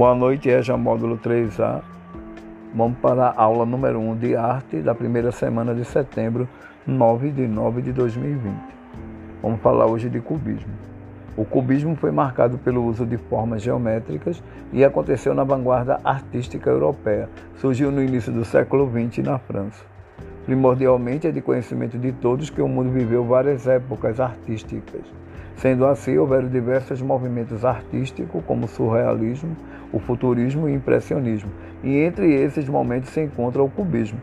Boa noite, EJA Módulo 3A. Vamos para a aula número 1 de arte da primeira semana de setembro, 9 de 9 de 2020. Vamos falar hoje de cubismo. O cubismo foi marcado pelo uso de formas geométricas e aconteceu na vanguarda artística europeia. Surgiu no início do século XX na França. Primordialmente é de conhecimento de todos que o mundo viveu várias épocas artísticas. Sendo assim, houveram diversos movimentos artísticos, como o surrealismo, o futurismo e o impressionismo, e entre esses momentos se encontra o cubismo.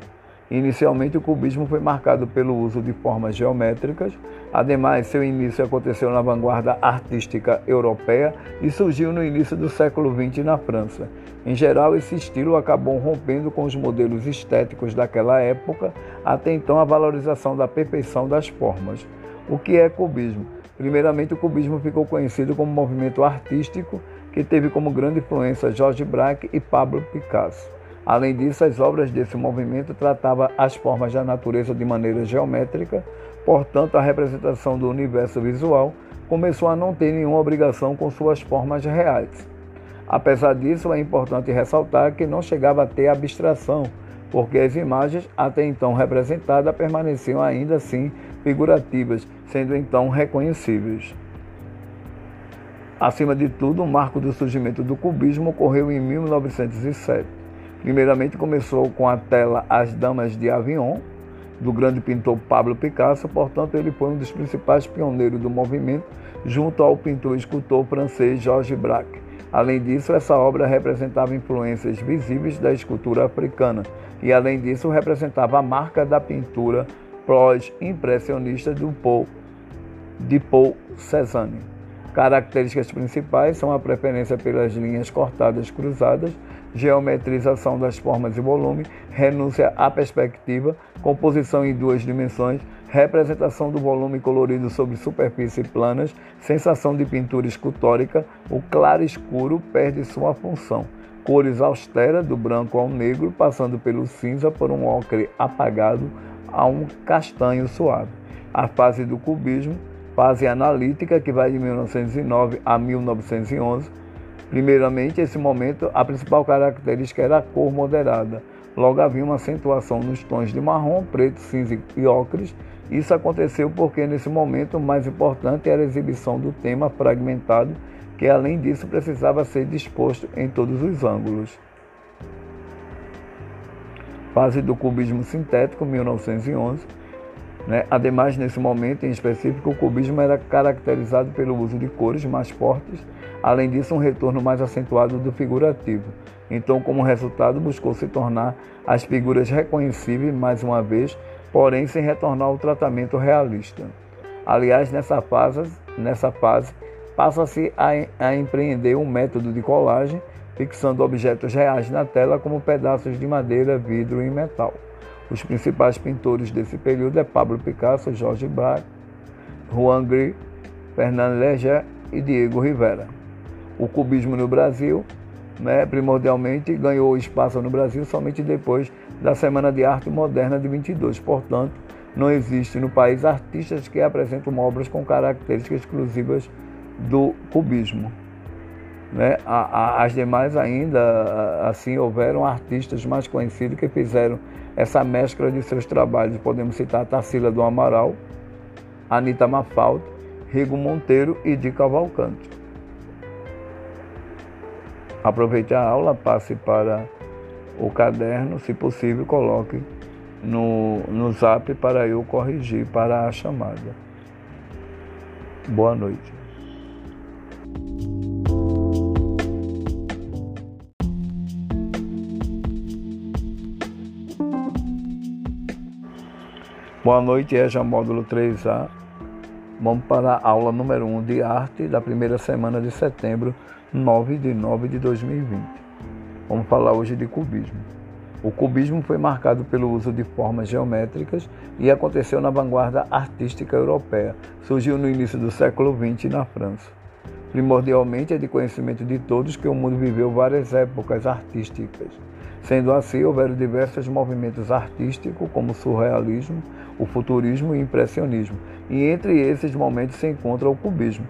Inicialmente, o cubismo foi marcado pelo uso de formas geométricas, ademais, seu início aconteceu na vanguarda artística europeia e surgiu no início do século XX na França. Em geral, esse estilo acabou rompendo com os modelos estéticos daquela época, até então a valorização da perfeição das formas. O que é cubismo? Primeiramente, o cubismo ficou conhecido como movimento artístico que teve como grande influência George Braque e Pablo Picasso. Além disso, as obras desse movimento tratavam as formas da natureza de maneira geométrica, portanto, a representação do universo visual começou a não ter nenhuma obrigação com suas formas reais. Apesar disso, é importante ressaltar que não chegava a ter abstração, porque as imagens até então representadas permaneciam ainda assim figurativas, sendo então reconhecíveis. Acima de tudo, o marco do surgimento do cubismo ocorreu em 1907. Primeiramente começou com a tela As Damas de Avignon, do grande pintor Pablo Picasso, portanto ele foi um dos principais pioneiros do movimento, junto ao pintor e escultor francês Georges Braque. Além disso, essa obra representava influências visíveis da escultura africana e, além disso, representava a marca da pintura pós-impressionista de Paul Cézanne. Características principais são a preferência pelas linhas cortadas cruzadas, geometrização das formas e volume, renúncia à perspectiva, composição em duas dimensões, representação do volume colorido sobre superfícies planas, sensação de pintura escultórica, o claro escuro perde sua função. Cores austeras, do branco ao negro, passando pelo cinza por um ocre apagado a um castanho suave. A fase do cubismo, fase analítica que vai de 1909 a 1911. Primeiramente, esse momento, a principal característica era a cor moderada. Logo havia uma acentuação nos tons de marrom, preto, cinza e ocres. Isso aconteceu porque nesse momento o mais importante era a exibição do tema fragmentado, que além disso precisava ser disposto em todos os ângulos. Fase do cubismo sintético, 1911. Né? Ademais, nesse momento em específico, o cubismo era caracterizado pelo uso de cores mais fortes, além disso, um retorno mais acentuado do figurativo. Então, como resultado, buscou se tornar as figuras reconhecíveis mais uma vez, porém sem retornar ao tratamento realista. Aliás, nessa fase, nessa fase passa-se a, a empreender um método de colagem fixando objetos reais na tela como pedaços de madeira, vidro e metal. Os principais pintores desse período é Pablo Picasso, Jorge Braque, Juan Gris, Fernando Léger e Diego Rivera. O cubismo no Brasil, né, primordialmente, ganhou espaço no Brasil somente depois da Semana de Arte Moderna de 22. Portanto, não existe no país artistas que apresentam obras com características exclusivas do cubismo. Né? As demais ainda, assim, houveram artistas mais conhecidos que fizeram essa mescla de seus trabalhos. Podemos citar Tarsila do Amaral, Anita Mafalda, Rigo Monteiro e Di Cavalcante. Aproveite a aula, passe para o caderno, se possível, coloque no, no zap para eu corrigir para a chamada. Boa noite. Boa noite, EJA Módulo 3A. Vamos para a aula número 1 de arte da primeira semana de setembro, 9 de 9 de 2020. Vamos falar hoje de cubismo. O cubismo foi marcado pelo uso de formas geométricas e aconteceu na vanguarda artística europeia. Surgiu no início do século XX na França. Primordialmente é de conhecimento de todos que o mundo viveu várias épocas artísticas. Sendo assim, houveram diversos movimentos artísticos, como o surrealismo, o futurismo e o impressionismo, e entre esses momentos se encontra o cubismo.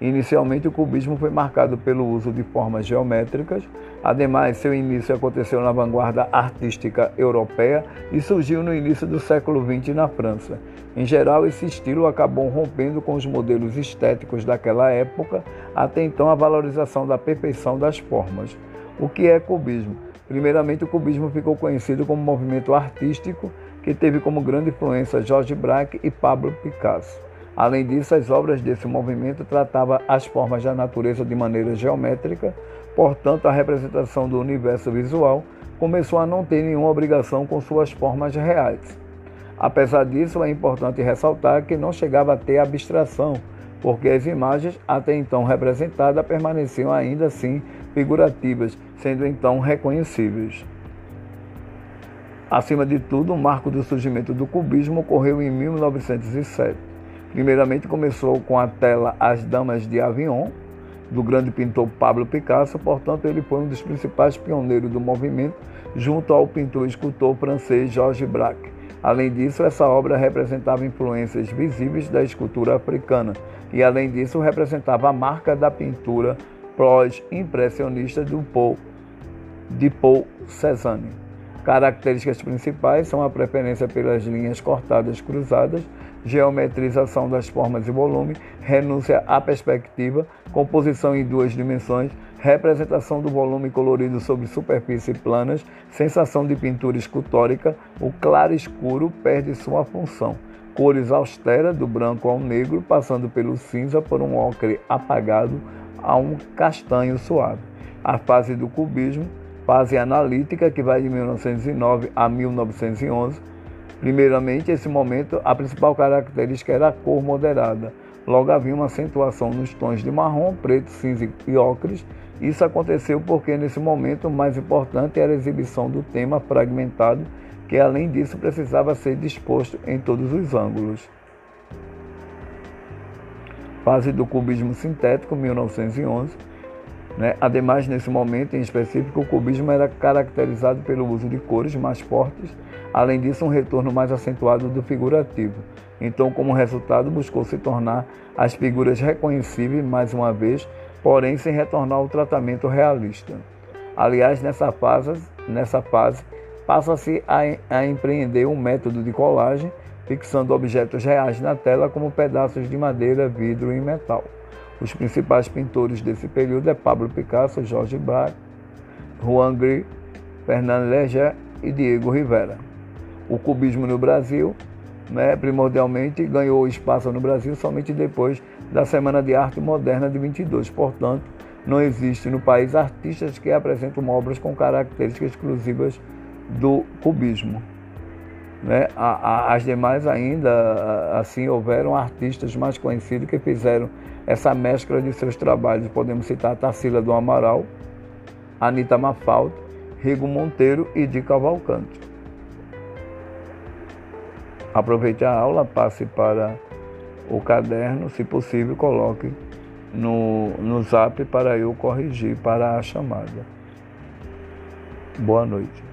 Inicialmente, o cubismo foi marcado pelo uso de formas geométricas. Ademais, seu início aconteceu na vanguarda artística europeia e surgiu no início do século XX na França. Em geral, esse estilo acabou rompendo com os modelos estéticos daquela época, até então a valorização da perfeição das formas. O que é cubismo? Primeiramente, o cubismo ficou conhecido como movimento artístico que teve como grande influência George Braque e Pablo Picasso. Além disso, as obras desse movimento tratavam as formas da natureza de maneira geométrica, portanto, a representação do universo visual começou a não ter nenhuma obrigação com suas formas reais. Apesar disso, é importante ressaltar que não chegava a ter abstração, porque as imagens até então representadas permaneciam ainda assim figurativas, sendo então reconhecíveis. Acima de tudo, o marco do surgimento do cubismo ocorreu em 1907 Primeiramente começou com a tela As Damas de Avignon, do grande pintor Pablo Picasso, portanto ele foi um dos principais pioneiros do movimento, junto ao pintor e escultor francês Georges Braque. Além disso, essa obra representava influências visíveis da escultura africana e, além disso, representava a marca da pintura pós-impressionista de Paul Cézanne. Características principais são a preferência pelas linhas cortadas cruzadas, geometrização das formas e volume, renúncia à perspectiva, composição em duas dimensões, representação do volume colorido sobre superfícies planas, sensação de pintura escultórica, o claro escuro perde sua função. Cores austeras, do branco ao negro, passando pelo cinza por um ocre apagado a um castanho suave. A fase do cubismo, fase analítica que vai de 1909 a 1911, Primeiramente, esse momento, a principal característica era a cor moderada. Logo havia uma acentuação nos tons de marrom, preto, cinza e ocres. Isso aconteceu porque nesse momento o mais importante era a exibição do tema fragmentado, que além disso precisava ser disposto em todos os ângulos. Fase do cubismo sintético, 1911. Né? Ademais, nesse momento em específico, o cubismo era caracterizado pelo uso de cores mais fortes Além disso, um retorno mais acentuado do figurativo. Então, como resultado, buscou se tornar as figuras reconhecíveis mais uma vez, porém sem retornar ao tratamento realista. Aliás, nessa fase, nessa fase passa-se a, a empreender um método de colagem, fixando objetos reais na tela como pedaços de madeira, vidro e metal. Os principais pintores desse período é Pablo Picasso, Jorge Braque, Juan Gris, Fernando Léger e Diego Rivera o cubismo no Brasil, né, primordialmente ganhou espaço no Brasil somente depois da Semana de Arte Moderna de 22. Portanto, não existe no país artistas que apresentam obras com características exclusivas do cubismo. Né? As demais ainda, assim, houveram artistas mais conhecidos que fizeram essa mescla de seus trabalhos. Podemos citar Tarsila do Amaral, Anita Mafalda, Rigo Monteiro e Di Cavalcante. Aproveite a aula, passe para o caderno, se possível, coloque no, no zap para eu corrigir para a chamada. Boa noite.